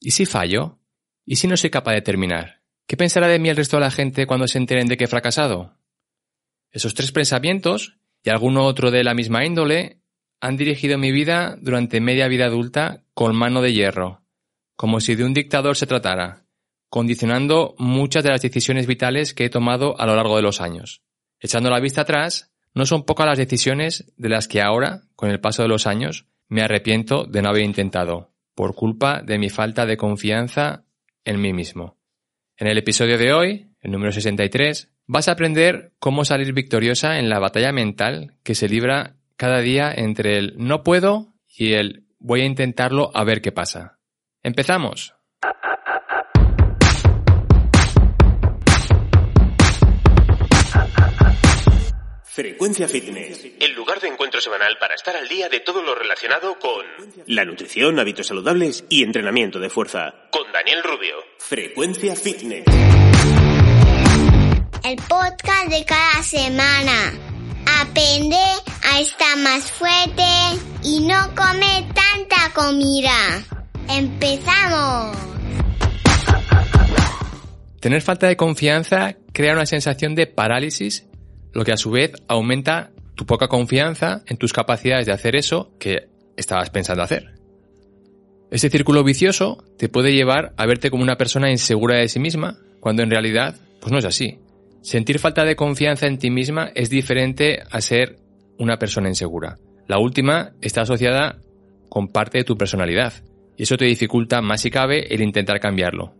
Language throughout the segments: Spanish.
¿Y si fallo? ¿Y si no soy capaz de terminar? ¿Qué pensará de mí el resto de la gente cuando se enteren de que he fracasado? Esos tres pensamientos, y alguno otro de la misma índole, han dirigido mi vida durante media vida adulta con mano de hierro, como si de un dictador se tratara, condicionando muchas de las decisiones vitales que he tomado a lo largo de los años. Echando la vista atrás, no son pocas las decisiones de las que ahora, con el paso de los años, me arrepiento de no haber intentado, por culpa de mi falta de confianza en mí mismo. En el episodio de hoy, el número 63, vas a aprender cómo salir victoriosa en la batalla mental que se libra cada día entre el no puedo y el voy a intentarlo a ver qué pasa. ¡Empezamos! Frecuencia Fitness, el lugar de encuentro semanal para estar al día de todo lo relacionado con la nutrición, hábitos saludables y entrenamiento de fuerza. Con Daniel Rubio. Frecuencia Fitness. El podcast de cada semana. Aprende a estar más fuerte y no comer tanta comida. ¡Empezamos! Tener falta de confianza crea una sensación de parálisis lo que a su vez aumenta tu poca confianza en tus capacidades de hacer eso que estabas pensando hacer. Ese círculo vicioso te puede llevar a verte como una persona insegura de sí misma, cuando en realidad, pues no es así. Sentir falta de confianza en ti misma es diferente a ser una persona insegura. La última está asociada con parte de tu personalidad, y eso te dificulta más si cabe el intentar cambiarlo.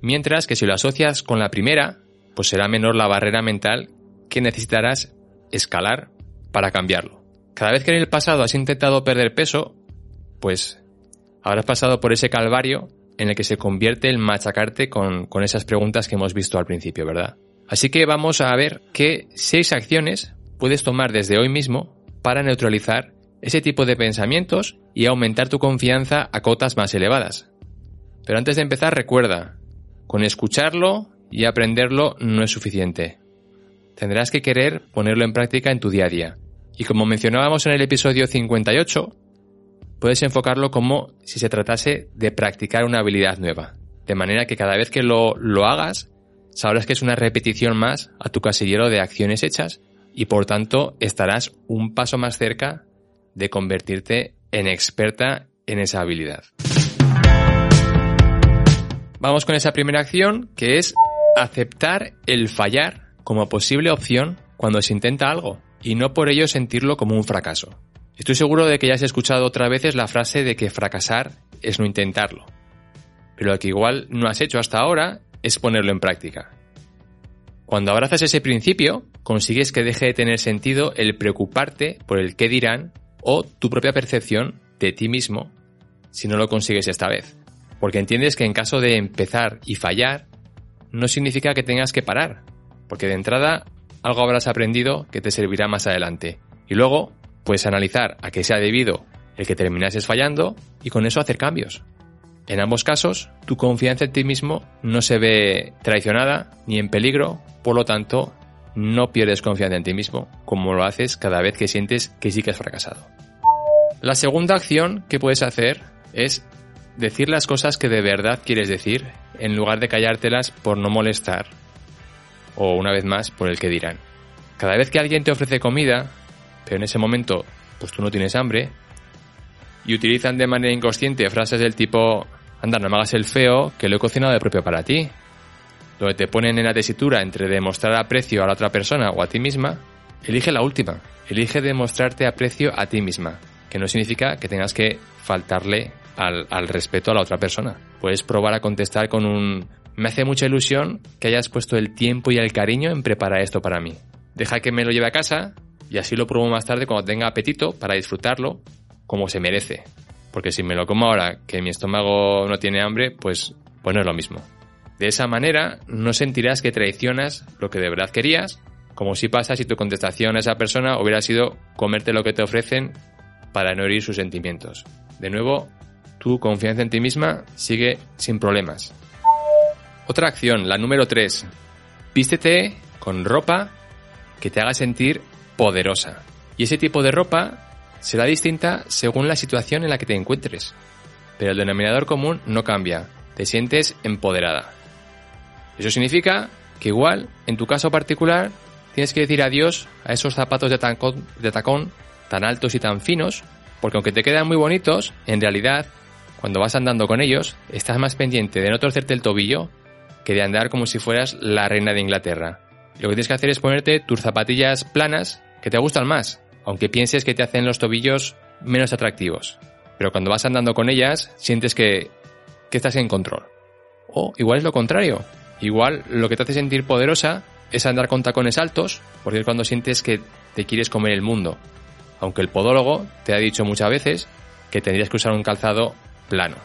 Mientras que si lo asocias con la primera, pues será menor la barrera mental que necesitarás escalar para cambiarlo. Cada vez que en el pasado has intentado perder peso, pues habrás pasado por ese calvario en el que se convierte el machacarte con, con esas preguntas que hemos visto al principio, ¿verdad? Así que vamos a ver qué seis acciones puedes tomar desde hoy mismo para neutralizar ese tipo de pensamientos y aumentar tu confianza a cotas más elevadas. Pero antes de empezar, recuerda, con escucharlo y aprenderlo no es suficiente tendrás que querer ponerlo en práctica en tu día a día. Y como mencionábamos en el episodio 58, puedes enfocarlo como si se tratase de practicar una habilidad nueva. De manera que cada vez que lo, lo hagas, sabrás que es una repetición más a tu casillero de acciones hechas y por tanto estarás un paso más cerca de convertirte en experta en esa habilidad. Vamos con esa primera acción que es aceptar el fallar como posible opción cuando se intenta algo y no por ello sentirlo como un fracaso. Estoy seguro de que ya has escuchado otra veces la frase de que fracasar es no intentarlo. Pero lo que igual no has hecho hasta ahora es ponerlo en práctica. Cuando abrazas ese principio, consigues que deje de tener sentido el preocuparte por el qué dirán o tu propia percepción de ti mismo si no lo consigues esta vez. Porque entiendes que en caso de empezar y fallar, no significa que tengas que parar, porque de entrada algo habrás aprendido que te servirá más adelante. Y luego puedes analizar a qué se ha debido el que terminases fallando y con eso hacer cambios. En ambos casos, tu confianza en ti mismo no se ve traicionada ni en peligro, por lo tanto, no pierdes confianza en ti mismo, como lo haces cada vez que sientes que sí que has fracasado. La segunda acción que puedes hacer es decir las cosas que de verdad quieres decir, en lugar de callártelas por no molestar o una vez más por el que dirán. Cada vez que alguien te ofrece comida, pero en ese momento pues tú no tienes hambre, y utilizan de manera inconsciente frases del tipo, anda, no me hagas el feo, que lo he cocinado de propio para ti, donde te ponen en la tesitura entre demostrar aprecio a la otra persona o a ti misma, elige la última, elige demostrarte aprecio a ti misma, que no significa que tengas que faltarle al, al respeto a la otra persona. Puedes probar a contestar con un me hace mucha ilusión que hayas puesto el tiempo y el cariño en preparar esto para mí. Deja que me lo lleve a casa y así lo pruebo más tarde cuando tenga apetito para disfrutarlo como se merece. Porque si me lo como ahora que mi estómago no tiene hambre, pues, pues no es lo mismo. De esa manera no sentirás que traicionas lo que de verdad querías, como si pasa si tu contestación a esa persona hubiera sido comerte lo que te ofrecen para no herir sus sentimientos. De nuevo, tu confianza en ti misma sigue sin problemas. Otra acción, la número 3. Vístete con ropa que te haga sentir poderosa. Y ese tipo de ropa será distinta según la situación en la que te encuentres. Pero el denominador común no cambia. te sientes empoderada. Eso significa que igual, en tu caso particular, tienes que decir adiós a esos zapatos de tacón, de tacón tan altos y tan finos, porque aunque te quedan muy bonitos, en realidad, cuando vas andando con ellos, estás más pendiente de no torcerte el tobillo que de andar como si fueras la reina de Inglaterra. Lo que tienes que hacer es ponerte tus zapatillas planas que te gustan más, aunque pienses que te hacen los tobillos menos atractivos. Pero cuando vas andando con ellas, sientes que, que estás en control. O igual es lo contrario. Igual lo que te hace sentir poderosa es andar con tacones altos, porque es cuando sientes que te quieres comer el mundo. Aunque el podólogo te ha dicho muchas veces que tendrías que usar un calzado plano.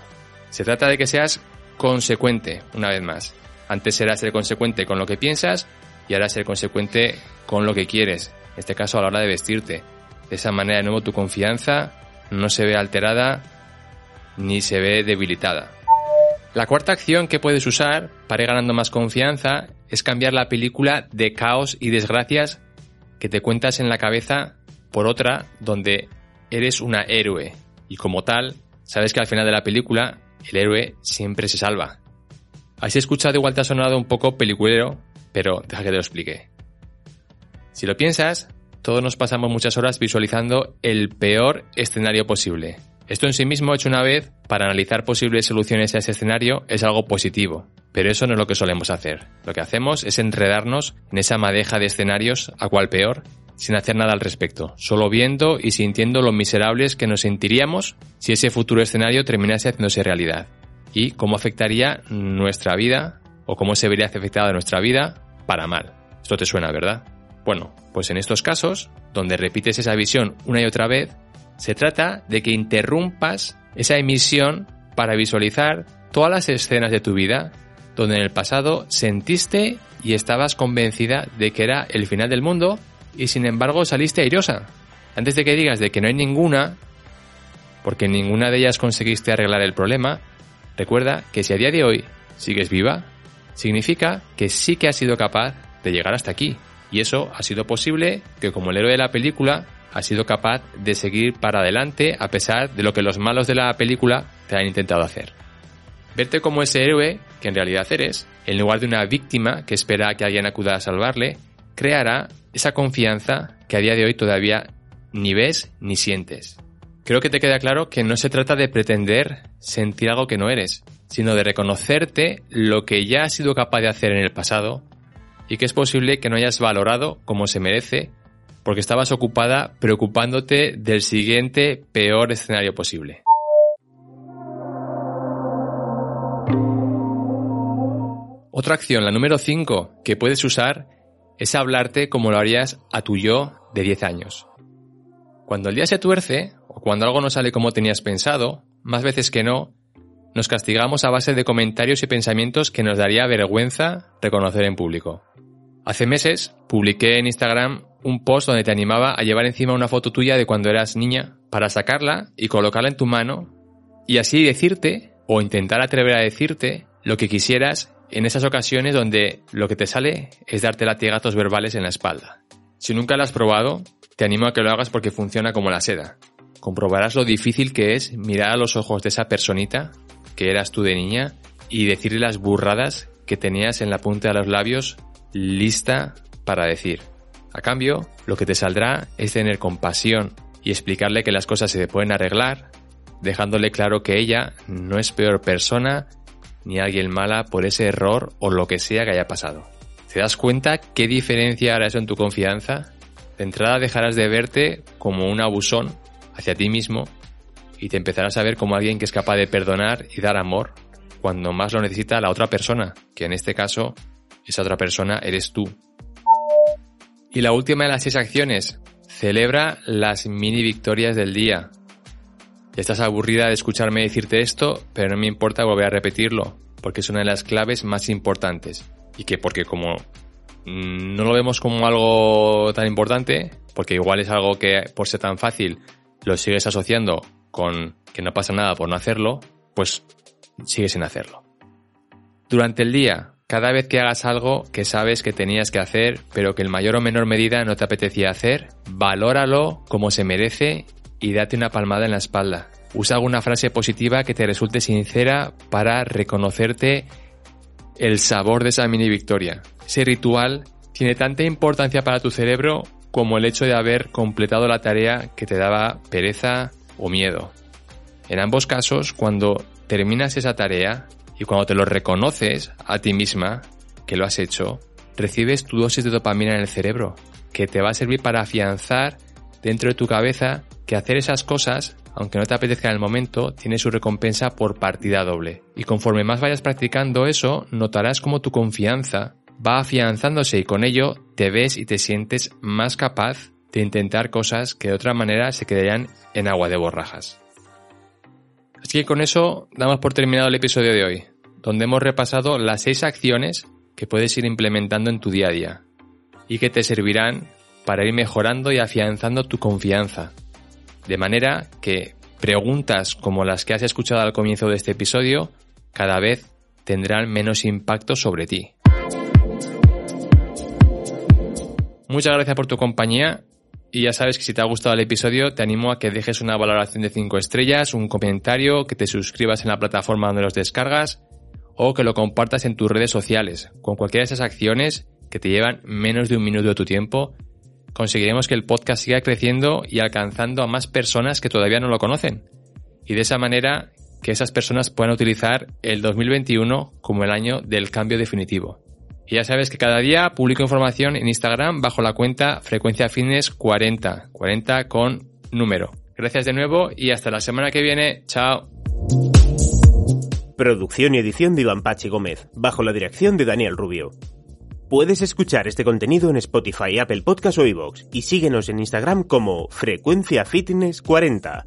Se trata de que seas consecuente, una vez más. Antes era ser consecuente con lo que piensas y ahora ser consecuente con lo que quieres. En este caso a la hora de vestirte. De esa manera, de nuevo, tu confianza no se ve alterada ni se ve debilitada. La cuarta acción que puedes usar para ir ganando más confianza es cambiar la película de caos y desgracias que te cuentas en la cabeza por otra donde eres una héroe y como tal sabes que al final de la película el héroe siempre se salva. Así escuchado igual te ha sonado un poco peliculero, pero deja que te lo explique. Si lo piensas, todos nos pasamos muchas horas visualizando el peor escenario posible. Esto en sí mismo hecho una vez para analizar posibles soluciones a ese escenario es algo positivo, pero eso no es lo que solemos hacer. Lo que hacemos es enredarnos en esa madeja de escenarios, a cual peor, sin hacer nada al respecto, solo viendo y sintiendo lo miserables que nos sentiríamos si ese futuro escenario terminase haciéndose realidad y cómo afectaría nuestra vida o cómo se vería afectada nuestra vida para mal. Esto te suena, ¿verdad? Bueno, pues en estos casos, donde repites esa visión una y otra vez, se trata de que interrumpas esa emisión para visualizar todas las escenas de tu vida donde en el pasado sentiste y estabas convencida de que era el final del mundo y sin embargo saliste airosa. Antes de que digas de que no hay ninguna, porque ninguna de ellas conseguiste arreglar el problema, recuerda que si a día de hoy sigues viva, significa que sí que has sido capaz de llegar hasta aquí. Y eso ha sido posible que como el héroe de la película ha sido capaz de seguir para adelante a pesar de lo que los malos de la película te han intentado hacer. Verte como ese héroe que en realidad eres, en lugar de una víctima que espera que alguien acuda a salvarle, creará esa confianza que a día de hoy todavía ni ves ni sientes. Creo que te queda claro que no se trata de pretender sentir algo que no eres, sino de reconocerte lo que ya has sido capaz de hacer en el pasado y que es posible que no hayas valorado como se merece porque estabas ocupada preocupándote del siguiente peor escenario posible. Otra acción, la número 5, que puedes usar es hablarte como lo harías a tu yo de 10 años. Cuando el día se tuerce, o cuando algo no sale como tenías pensado, más veces que no, nos castigamos a base de comentarios y pensamientos que nos daría vergüenza reconocer en público. Hace meses publiqué en Instagram un post donde te animaba a llevar encima una foto tuya de cuando eras niña para sacarla y colocarla en tu mano y así decirte o intentar atrever a decirte lo que quisieras en esas ocasiones donde lo que te sale es darte latigazos verbales en la espalda. Si nunca lo has probado, te animo a que lo hagas porque funciona como la seda. Comprobarás lo difícil que es mirar a los ojos de esa personita que eras tú de niña y decirle las burradas que tenías en la punta de los labios lista para decir. A cambio, lo que te saldrá es tener compasión y explicarle que las cosas se pueden arreglar, dejándole claro que ella no es peor persona ni alguien mala por ese error o lo que sea que haya pasado. ¿Te das cuenta qué diferencia hará eso en tu confianza? Entrada dejarás de verte como un abusón hacia ti mismo y te empezarás a ver como alguien que es capaz de perdonar y dar amor cuando más lo necesita la otra persona, que en este caso esa otra persona eres tú. Y la última de las seis acciones, celebra las mini victorias del día. Estás aburrida de escucharme decirte esto, pero no me importa volver a repetirlo, porque es una de las claves más importantes. Y que porque como no lo vemos como algo tan importante, porque igual es algo que por ser tan fácil lo sigues asociando con que no pasa nada por no hacerlo, pues sigues sin hacerlo. Durante el día, cada vez que hagas algo que sabes que tenías que hacer, pero que en mayor o menor medida no te apetecía hacer, valóralo como se merece y date una palmada en la espalda. Usa alguna frase positiva que te resulte sincera para reconocerte el sabor de esa mini victoria. Ese ritual tiene tanta importancia para tu cerebro como el hecho de haber completado la tarea que te daba pereza o miedo. En ambos casos, cuando terminas esa tarea y cuando te lo reconoces a ti misma que lo has hecho, recibes tu dosis de dopamina en el cerebro, que te va a servir para afianzar dentro de tu cabeza que hacer esas cosas, aunque no te apetezca en el momento, tiene su recompensa por partida doble. Y conforme más vayas practicando eso, notarás como tu confianza va afianzándose y con ello te ves y te sientes más capaz de intentar cosas que de otra manera se quedarían en agua de borrajas. Así que con eso damos por terminado el episodio de hoy, donde hemos repasado las seis acciones que puedes ir implementando en tu día a día y que te servirán para ir mejorando y afianzando tu confianza. De manera que preguntas como las que has escuchado al comienzo de este episodio cada vez tendrán menos impacto sobre ti. Muchas gracias por tu compañía y ya sabes que si te ha gustado el episodio te animo a que dejes una valoración de 5 estrellas, un comentario, que te suscribas en la plataforma donde los descargas o que lo compartas en tus redes sociales. Con cualquiera de esas acciones que te llevan menos de un minuto de tu tiempo, conseguiremos que el podcast siga creciendo y alcanzando a más personas que todavía no lo conocen. Y de esa manera que esas personas puedan utilizar el 2021 como el año del cambio definitivo. Y ya sabes que cada día publico información en Instagram bajo la cuenta Frecuencia Fitness 40, 40 con número. Gracias de nuevo y hasta la semana que viene. Chao. Producción y edición de Iván Pachi Gómez, bajo la dirección de Daniel Rubio. Puedes escuchar este contenido en Spotify, Apple Podcast o iVoox y síguenos en Instagram como Frecuencia Fitness 40.